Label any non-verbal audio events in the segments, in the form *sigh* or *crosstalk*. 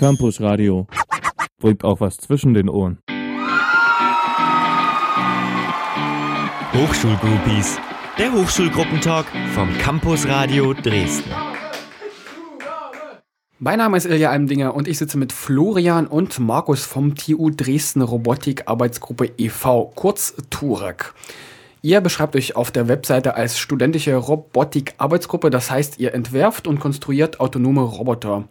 Campus Radio. Bringt auch was zwischen den Ohren. Hochschulgroupies. Der Hochschulgruppentag vom Campus Radio Dresden. Mein Name ist Ilja Almdinger und ich sitze mit Florian und Markus vom TU Dresden Robotik Arbeitsgruppe e.V., kurz TURAG. Ihr beschreibt euch auf der Webseite als studentische Robotik-Arbeitsgruppe, das heißt, ihr entwerft und konstruiert autonome Roboter.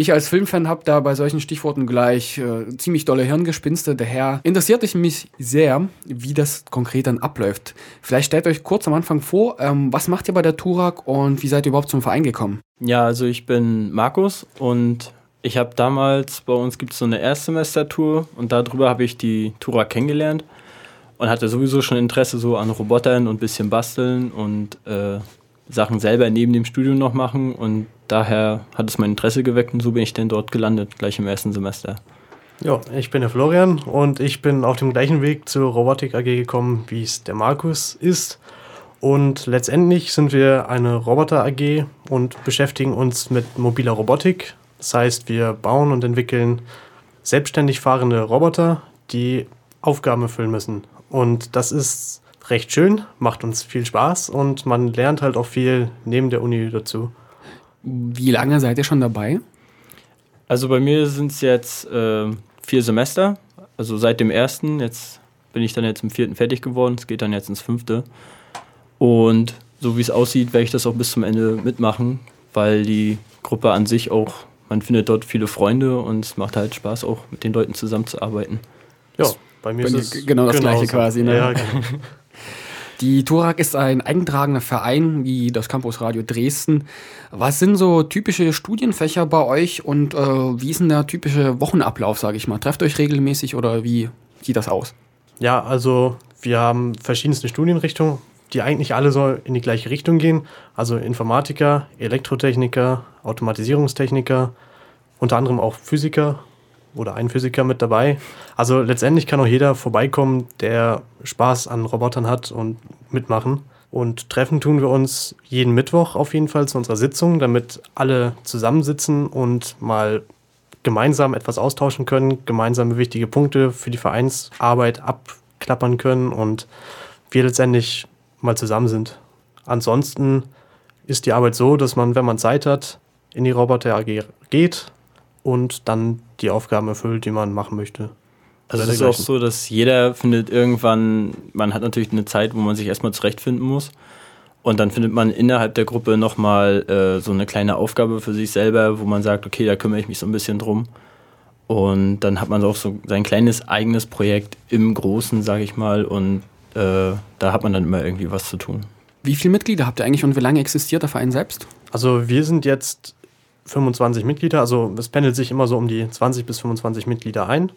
Ich als Filmfan habe da bei solchen Stichworten gleich äh, ziemlich dolle Hirngespinste. Daher interessiert es mich sehr, wie das konkret dann abläuft. Vielleicht stellt euch kurz am Anfang vor, ähm, was macht ihr bei der Turak und wie seid ihr überhaupt zum Verein gekommen? Ja, also ich bin Markus und ich habe damals, bei uns gibt es so eine Erstsemester-Tour und darüber habe ich die Turak kennengelernt und hatte sowieso schon Interesse so an Robotern und ein bisschen basteln und äh, Sachen selber neben dem Studium noch machen und daher hat es mein Interesse geweckt und so bin ich dann dort gelandet, gleich im ersten Semester. Ja, ich bin der Florian und ich bin auf dem gleichen Weg zur Robotik AG gekommen, wie es der Markus ist. Und letztendlich sind wir eine Roboter AG und beschäftigen uns mit mobiler Robotik. Das heißt, wir bauen und entwickeln selbstständig fahrende Roboter, die Aufgaben erfüllen müssen. Und das ist recht schön, macht uns viel Spaß und man lernt halt auch viel neben der Uni dazu. Wie lange seid ihr schon dabei? Also bei mir sind es jetzt äh, vier Semester, also seit dem ersten. Jetzt bin ich dann jetzt im vierten fertig geworden. Es geht dann jetzt ins fünfte. Und so wie es aussieht, werde ich das auch bis zum Ende mitmachen, weil die Gruppe an sich auch, man findet dort viele Freunde und es macht halt Spaß, auch mit den Leuten zusammenzuarbeiten. Ja, bei mir Bei ist es genau das Gleiche genauso. quasi, ne? Ja, genau. Die Turak ist ein eingetragener Verein wie das Campus Radio Dresden. Was sind so typische Studienfächer bei euch und äh, wie ist denn der typische Wochenablauf, sage ich mal? Trefft euch regelmäßig oder wie sieht das aus? Ja, also wir haben verschiedenste Studienrichtungen, die eigentlich alle so in die gleiche Richtung gehen. Also Informatiker, Elektrotechniker, Automatisierungstechniker, unter anderem auch Physiker oder ein Physiker mit dabei. Also letztendlich kann auch jeder vorbeikommen, der Spaß an Robotern hat und mitmachen. Und treffen tun wir uns jeden Mittwoch auf jeden Fall zu unserer Sitzung, damit alle zusammensitzen und mal gemeinsam etwas austauschen können, gemeinsame wichtige Punkte für die Vereinsarbeit abklappern können und wir letztendlich mal zusammen sind. Ansonsten ist die Arbeit so, dass man, wenn man Zeit hat, in die Roboter AG geht und dann die Aufgaben erfüllt, die man machen möchte. Also es ist auch so, dass jeder findet irgendwann, man hat natürlich eine Zeit, wo man sich erstmal zurechtfinden muss. Und dann findet man innerhalb der Gruppe nochmal äh, so eine kleine Aufgabe für sich selber, wo man sagt, okay, da kümmere ich mich so ein bisschen drum. Und dann hat man auch so sein kleines eigenes Projekt im Großen, sage ich mal. Und äh, da hat man dann immer irgendwie was zu tun. Wie viele Mitglieder habt ihr eigentlich und wie lange existiert der Verein selbst? Also wir sind jetzt 25 Mitglieder, also es pendelt sich immer so um die 20 bis 25 Mitglieder ein.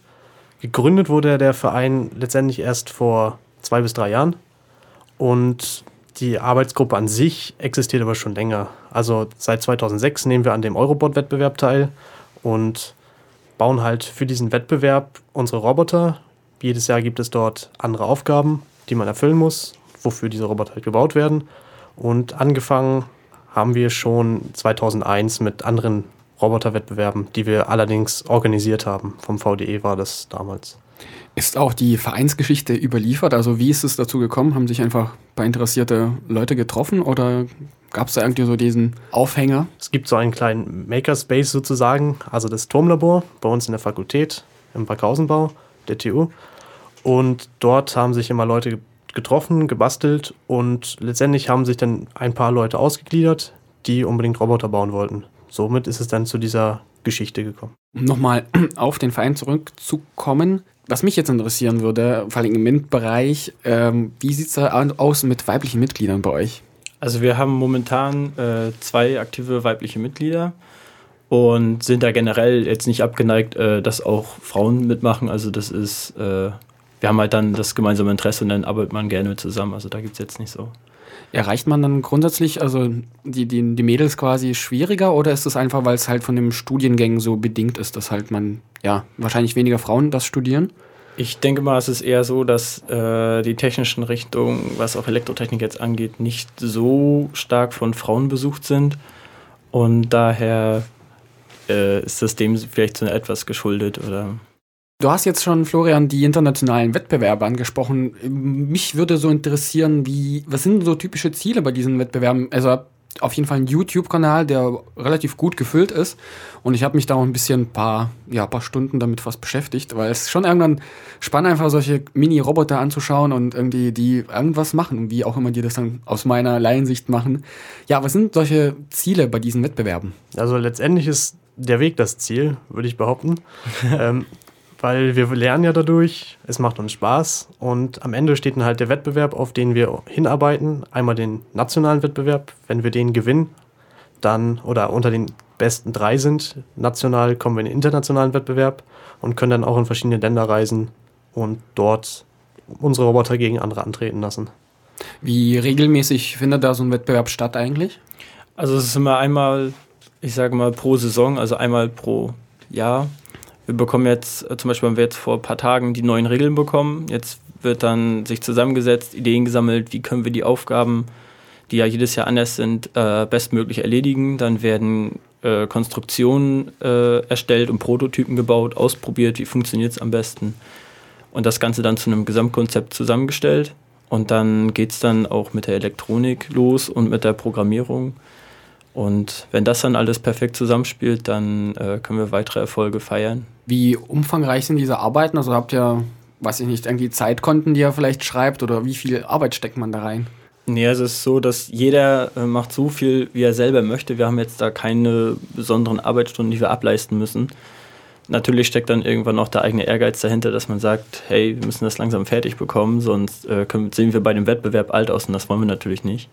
Gegründet wurde der Verein letztendlich erst vor zwei bis drei Jahren und die Arbeitsgruppe an sich existiert aber schon länger. Also seit 2006 nehmen wir an dem Eurobot-Wettbewerb teil und bauen halt für diesen Wettbewerb unsere Roboter. Jedes Jahr gibt es dort andere Aufgaben, die man erfüllen muss, wofür diese Roboter halt gebaut werden. Und angefangen haben wir schon 2001 mit anderen Roboterwettbewerben, die wir allerdings organisiert haben. Vom VDE war das damals. Ist auch die Vereinsgeschichte überliefert? Also wie ist es dazu gekommen? Haben sich einfach ein paar interessierte Leute getroffen oder gab es da irgendwie so diesen Aufhänger? Es gibt so einen kleinen Makerspace sozusagen, also das Turmlabor bei uns in der Fakultät im Parkhausenbau der TU. Und dort haben sich immer Leute getroffen, gebastelt und letztendlich haben sich dann ein paar Leute ausgegliedert, die unbedingt Roboter bauen wollten. Somit ist es dann zu dieser Geschichte gekommen. Um nochmal *clears throat* auf den Verein zurückzukommen, was mich jetzt interessieren würde, vor allem im MINT-Bereich, ähm, wie sieht es da aus mit weiblichen Mitgliedern bei euch? Also wir haben momentan äh, zwei aktive weibliche Mitglieder und sind da generell jetzt nicht abgeneigt, äh, dass auch Frauen mitmachen. Also das ist, äh, wir haben halt dann das gemeinsame Interesse und dann arbeitet man gerne zusammen. Also da gibt es jetzt nicht so. Erreicht man dann grundsätzlich, also die, die, die Mädels quasi schwieriger oder ist es einfach, weil es halt von den Studiengängen so bedingt ist, dass halt man, ja, wahrscheinlich weniger Frauen das studieren? Ich denke mal, es ist eher so, dass äh, die technischen Richtungen, was auch Elektrotechnik jetzt angeht, nicht so stark von Frauen besucht sind. Und daher äh, ist das dem vielleicht so etwas geschuldet oder. Du hast jetzt schon, Florian, die internationalen Wettbewerbe angesprochen. Mich würde so interessieren, wie, was sind so typische Ziele bei diesen Wettbewerben? Also auf jeden Fall ein YouTube-Kanal, der relativ gut gefüllt ist. Und ich habe mich da auch ein bisschen ein paar, ja, paar Stunden damit fast beschäftigt, weil es schon irgendwann spannend, einfach solche Mini-Roboter anzuschauen und irgendwie die irgendwas machen, wie auch immer die das dann aus meiner Laiensicht machen. Ja, was sind solche Ziele bei diesen Wettbewerben? Also letztendlich ist der Weg das Ziel, würde ich behaupten. *laughs* ähm, weil wir lernen ja dadurch, es macht uns Spaß und am Ende steht dann halt der Wettbewerb, auf den wir hinarbeiten. Einmal den nationalen Wettbewerb, wenn wir den gewinnen, dann oder unter den besten drei sind, national kommen wir in den internationalen Wettbewerb und können dann auch in verschiedene Länder reisen und dort unsere Roboter gegen andere antreten lassen. Wie regelmäßig findet da so ein Wettbewerb statt eigentlich? Also es ist immer einmal, ich sage mal pro Saison, also einmal pro Jahr wir bekommen jetzt, äh, zum Beispiel haben wir jetzt vor ein paar Tagen die neuen Regeln bekommen. Jetzt wird dann sich zusammengesetzt, Ideen gesammelt, wie können wir die Aufgaben, die ja jedes Jahr anders sind, äh, bestmöglich erledigen. Dann werden äh, Konstruktionen äh, erstellt und Prototypen gebaut, ausprobiert, wie funktioniert es am besten. Und das Ganze dann zu einem Gesamtkonzept zusammengestellt. Und dann geht es dann auch mit der Elektronik los und mit der Programmierung. Und wenn das dann alles perfekt zusammenspielt, dann äh, können wir weitere Erfolge feiern. Wie umfangreich sind diese Arbeiten? Also habt ihr, weiß ich nicht, irgendwie Zeitkonten, die ihr vielleicht schreibt oder wie viel Arbeit steckt man da rein? Nee, also es ist so, dass jeder äh, macht so viel, wie er selber möchte. Wir haben jetzt da keine besonderen Arbeitsstunden, die wir ableisten müssen. Natürlich steckt dann irgendwann auch der eigene Ehrgeiz dahinter, dass man sagt, hey, wir müssen das langsam fertig bekommen, sonst äh, können, sehen wir bei dem Wettbewerb alt aus und das wollen wir natürlich nicht.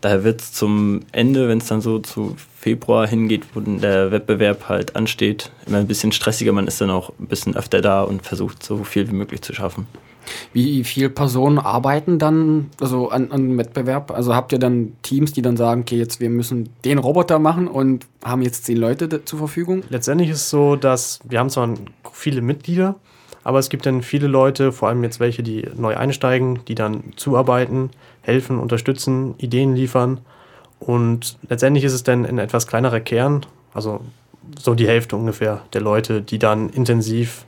Daher wird es zum Ende, wenn es dann so zu Februar hingeht, wo der Wettbewerb halt ansteht, immer ein bisschen stressiger. Man ist dann auch ein bisschen öfter da und versucht, so viel wie möglich zu schaffen. Wie viele Personen arbeiten dann also an, an Wettbewerb? Also habt ihr dann Teams, die dann sagen, okay, jetzt wir müssen den Roboter machen und haben jetzt zehn Leute zur Verfügung? Letztendlich ist es so, dass wir haben zwar viele Mitglieder, aber es gibt dann viele Leute, vor allem jetzt welche, die neu einsteigen, die dann zuarbeiten, helfen, unterstützen, Ideen liefern. Und letztendlich ist es dann ein etwas kleinerer Kern, also so die Hälfte ungefähr der Leute, die dann intensiv,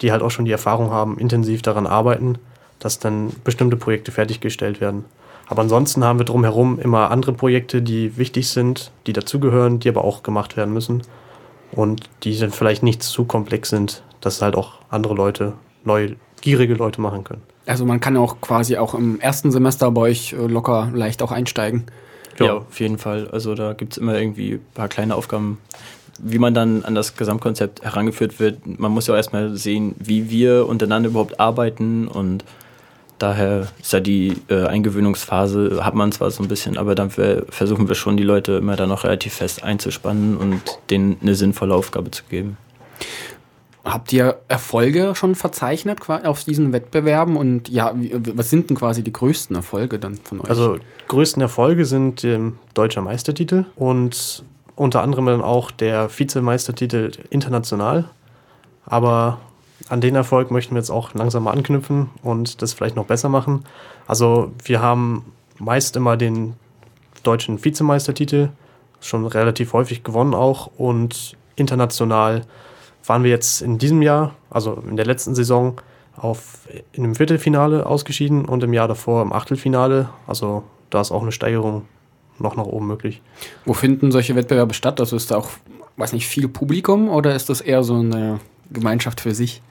die halt auch schon die Erfahrung haben, intensiv daran arbeiten, dass dann bestimmte Projekte fertiggestellt werden. Aber ansonsten haben wir drumherum immer andere Projekte, die wichtig sind, die dazugehören, die aber auch gemacht werden müssen und die dann vielleicht nicht zu komplex sind, dass halt auch andere Leute, neue, gierige Leute machen können. Also man kann auch quasi auch im ersten Semester bei euch äh, locker leicht auch einsteigen. Ja, ja auf jeden Fall. Also da gibt es immer irgendwie ein paar kleine Aufgaben, wie man dann an das Gesamtkonzept herangeführt wird. Man muss ja auch erstmal sehen, wie wir untereinander überhaupt arbeiten und daher ist ja die äh, Eingewöhnungsphase, hat man zwar so ein bisschen, aber dann versuchen wir schon, die Leute immer dann noch relativ fest einzuspannen und denen eine sinnvolle Aufgabe zu geben. Habt ihr Erfolge schon verzeichnet auf diesen Wettbewerben und ja, was sind denn quasi die größten Erfolge dann von euch? Also größten Erfolge sind ähm, deutscher Meistertitel und unter anderem dann auch der Vizemeistertitel international. Aber an den Erfolg möchten wir jetzt auch langsam mal anknüpfen und das vielleicht noch besser machen. Also wir haben meist immer den deutschen Vizemeistertitel schon relativ häufig gewonnen auch und international waren wir jetzt in diesem Jahr, also in der letzten Saison, auf, in einem Viertelfinale ausgeschieden und im Jahr davor im Achtelfinale. Also da ist auch eine Steigerung noch nach oben möglich. Wo finden solche Wettbewerbe statt? Also ist da auch, weiß nicht, viel Publikum oder ist das eher so eine Gemeinschaft für sich?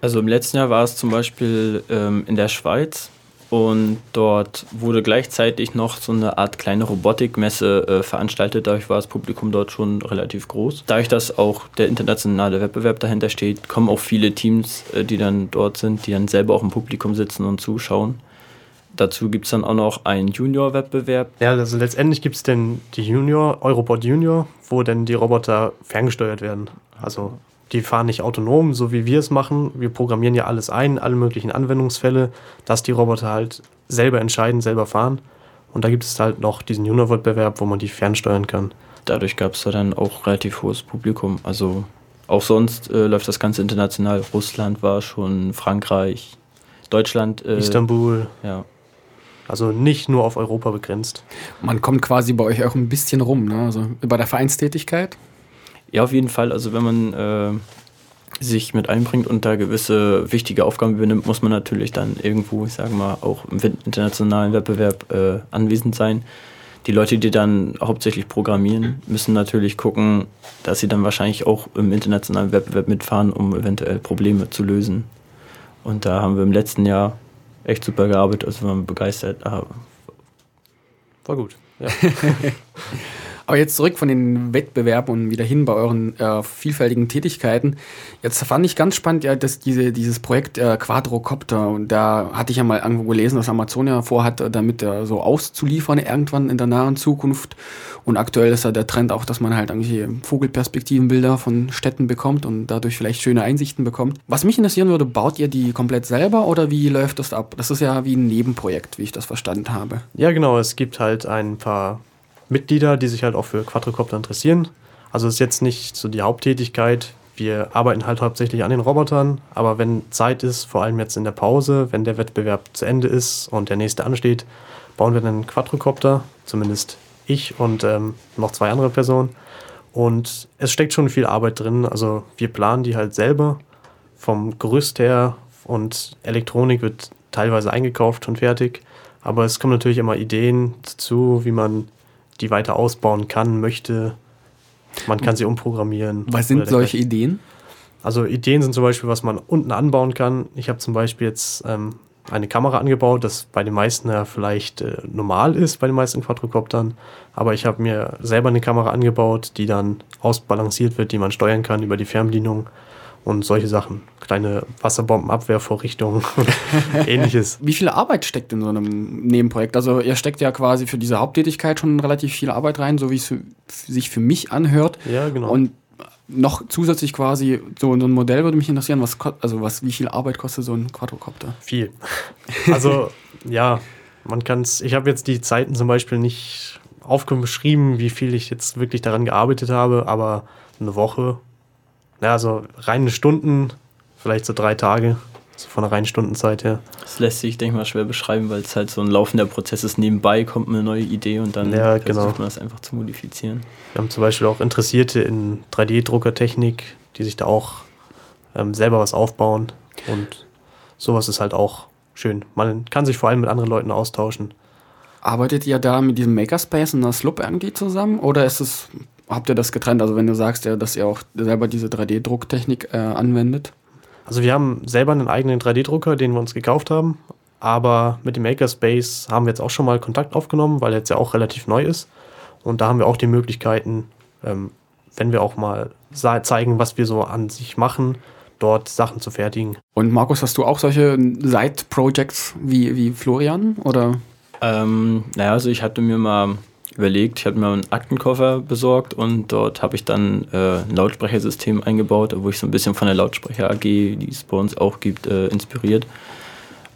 Also im letzten Jahr war es zum Beispiel ähm, in der Schweiz und dort wurde gleichzeitig noch so eine Art kleine Robotikmesse äh, veranstaltet. Dadurch war das Publikum dort schon relativ groß. Dadurch, dass auch der internationale Wettbewerb dahinter steht, kommen auch viele Teams, äh, die dann dort sind, die dann selber auch im Publikum sitzen und zuschauen. Dazu gibt es dann auch noch einen Junior-Wettbewerb. Ja, also letztendlich gibt es denn die Junior, Eurobot Junior, wo dann die Roboter ferngesteuert werden. Also die fahren nicht autonom, so wie wir es machen. Wir programmieren ja alles ein, alle möglichen Anwendungsfälle, dass die Roboter halt selber entscheiden, selber fahren. Und da gibt es halt noch diesen Junior-Wettbewerb, wo man die fernsteuern kann. Dadurch gab es da dann auch relativ hohes Publikum. Also auch sonst äh, läuft das Ganze international. Russland war schon, Frankreich, Deutschland. Äh, Istanbul. Ja. Also nicht nur auf Europa begrenzt. Man kommt quasi bei euch auch ein bisschen rum, ne? Also bei der Vereinstätigkeit. Ja, auf jeden Fall. Also wenn man äh, sich mit einbringt und da gewisse wichtige Aufgaben übernimmt, muss man natürlich dann irgendwo, ich sage mal, auch im internationalen Wettbewerb äh, anwesend sein. Die Leute, die dann hauptsächlich programmieren, müssen natürlich gucken, dass sie dann wahrscheinlich auch im internationalen Wettbewerb mitfahren, um eventuell Probleme zu lösen. Und da haben wir im letzten Jahr echt super gearbeitet, also waren wir begeistert. Ah, War gut. Ja. *laughs* Aber jetzt zurück von den Wettbewerben und wieder hin bei euren äh, vielfältigen Tätigkeiten. Jetzt fand ich ganz spannend, ja, dass diese, dieses Projekt äh, Quadrocopter, und da hatte ich ja mal irgendwo gelesen, dass Amazon ja vorhat, äh, damit äh, so auszuliefern irgendwann in der nahen Zukunft. Und aktuell ist ja der Trend auch, dass man halt irgendwelche Vogelperspektivenbilder von Städten bekommt und dadurch vielleicht schöne Einsichten bekommt. Was mich interessieren würde, baut ihr die komplett selber oder wie läuft das ab? Das ist ja wie ein Nebenprojekt, wie ich das verstanden habe. Ja, genau. Es gibt halt ein paar Mitglieder, die sich halt auch für Quadrocopter interessieren. Also ist jetzt nicht so die Haupttätigkeit. Wir arbeiten halt hauptsächlich an den Robotern, aber wenn Zeit ist, vor allem jetzt in der Pause, wenn der Wettbewerb zu Ende ist und der nächste ansteht, bauen wir einen Quadrocopter, zumindest ich und ähm, noch zwei andere Personen. Und es steckt schon viel Arbeit drin. Also wir planen die halt selber vom Gerüst her und Elektronik wird teilweise eingekauft und fertig. Aber es kommen natürlich immer Ideen dazu, wie man die weiter ausbauen kann, möchte. Man kann sie umprogrammieren. Was sind solche Ideen? Also Ideen sind zum Beispiel, was man unten anbauen kann. Ich habe zum Beispiel jetzt ähm, eine Kamera angebaut, das bei den meisten ja vielleicht äh, normal ist, bei den meisten Quadrocoptern. Aber ich habe mir selber eine Kamera angebaut, die dann ausbalanciert wird, die man steuern kann über die Fernbedienung und solche Sachen. Kleine Wasserbombenabwehrvorrichtungen *laughs* und ähnliches. Wie viel Arbeit steckt in so einem Nebenprojekt? Also ihr steckt ja quasi für diese Haupttätigkeit schon relativ viel Arbeit rein, so wie es sich für mich anhört. Ja, genau. Und noch zusätzlich quasi so, so ein Modell würde mich interessieren, was also was wie viel Arbeit kostet so ein Quadrocopter? Viel. *laughs* Also ja, man kann es. Ich habe jetzt die Zeiten zum Beispiel nicht aufgeschrieben, wie viel ich jetzt wirklich daran gearbeitet habe, aber eine Woche ja, also reine Stunden, vielleicht so drei Tage, so von der reinen Stundenzeit her. Das lässt sich, denke ich mal, schwer beschreiben, weil es halt so ein laufender Prozess ist. Nebenbei kommt eine neue Idee und dann ja, versucht genau. man das einfach zu modifizieren. Wir haben zum Beispiel auch Interessierte in 3D-Druckertechnik, die sich da auch ähm, selber was aufbauen und sowas ist halt auch schön. Man kann sich vor allem mit anderen Leuten austauschen. Arbeitet ihr da mit diesem Makerspace und der Slup irgendwie zusammen oder ist es habt ihr das getrennt? Also wenn du sagst, ja, dass ihr auch selber diese 3D-Drucktechnik äh, anwendet? Also wir haben selber einen eigenen 3D-Drucker, den wir uns gekauft haben. Aber mit dem Makerspace haben wir jetzt auch schon mal Kontakt aufgenommen, weil er jetzt ja auch relativ neu ist. Und da haben wir auch die Möglichkeiten, ähm, wenn wir auch mal zeigen, was wir so an sich machen, dort Sachen zu fertigen. Und Markus, hast du auch solche Side-Projects wie, wie Florian? Oder? Ähm, naja, also ich hatte mir mal überlegt. Ich habe mir einen Aktenkoffer besorgt und dort habe ich dann äh, ein Lautsprechersystem eingebaut, wo ich so ein bisschen von der Lautsprecher AG, die es bei uns auch gibt, äh, inspiriert.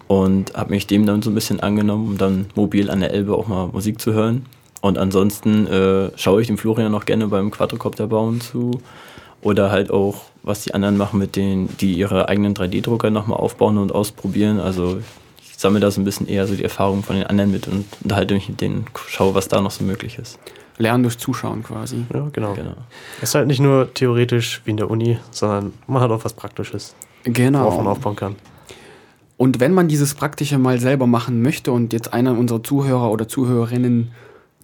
Und habe mich dem dann so ein bisschen angenommen, um dann mobil an der Elbe auch mal Musik zu hören. Und ansonsten äh, schaue ich dem Florian noch gerne beim Quadrocopter bauen zu. Oder halt auch, was die anderen machen mit denen, die ihre eigenen 3D-Drucker nochmal aufbauen und ausprobieren. Also sammle da so ein bisschen eher so die Erfahrungen von den anderen mit und unterhalte mich mit denen, schaue, was da noch so möglich ist. Lernen durch Zuschauen quasi. Ja, genau. genau. Es ist halt nicht nur theoretisch wie in der Uni, sondern man hat auch was Praktisches, genau. worauf man aufbauen kann. Und wenn man dieses Praktische mal selber machen möchte und jetzt einer unserer Zuhörer oder Zuhörerinnen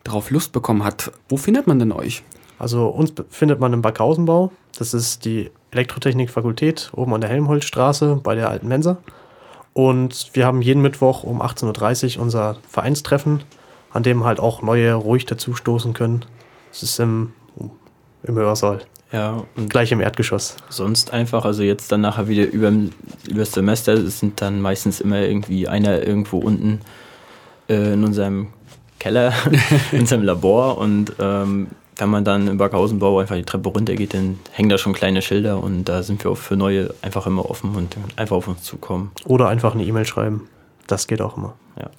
darauf Lust bekommen hat, wo findet man denn euch? Also uns findet man im Backhausenbau. Das ist die Elektrotechnikfakultät oben an der Helmholtzstraße bei der alten Mensa. Und wir haben jeden Mittwoch um 18.30 Uhr unser Vereinstreffen, an dem halt auch neue ruhig dazustoßen können. Das ist im, im Hörsaal. Ja, und gleich im Erdgeschoss. Sonst einfach, also jetzt dann nachher wieder über, über das Semester, es sind dann meistens immer irgendwie einer irgendwo unten äh, in unserem Keller, *laughs* in unserem Labor und ähm, wenn man dann im Backhausenbau einfach die Treppe runtergeht, dann hängen da schon kleine Schilder und da sind wir auch für neue einfach immer offen und einfach auf uns zukommen. Oder einfach eine E-Mail schreiben. Das geht auch immer. Ja.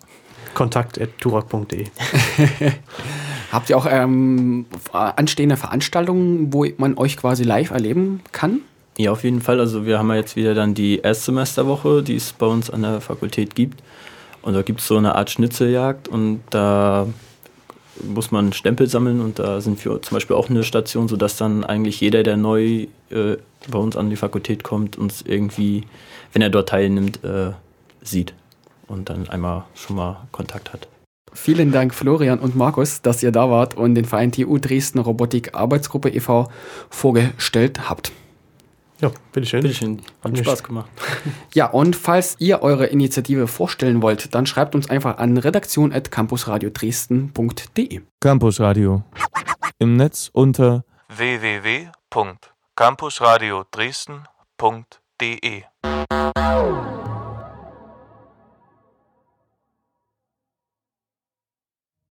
Kontakt.turak.de *laughs* Habt ihr auch ähm, anstehende Veranstaltungen, wo man euch quasi live erleben kann? Ja, auf jeden Fall. Also wir haben ja jetzt wieder dann die Erstsemesterwoche, die es bei uns an der Fakultät gibt. Und da gibt es so eine Art Schnitzeljagd und da muss man Stempel sammeln und da sind wir zum Beispiel auch eine Station, sodass dann eigentlich jeder, der neu äh, bei uns an die Fakultät kommt, uns irgendwie, wenn er dort teilnimmt, äh, sieht und dann einmal schon mal Kontakt hat. Vielen Dank, Florian und Markus, dass ihr da wart und den Verein TU Dresden Robotik Arbeitsgruppe e.V. vorgestellt habt. Ja, bitteschön. Bitteschön, hat Nicht- Spaß gemacht. *laughs* Ja, und falls ihr eure Initiative vorstellen wollt, dann schreibt uns einfach an redaktion.campusradiodresden.de. Campusradio. Im Netz unter www.campusradiodresden.de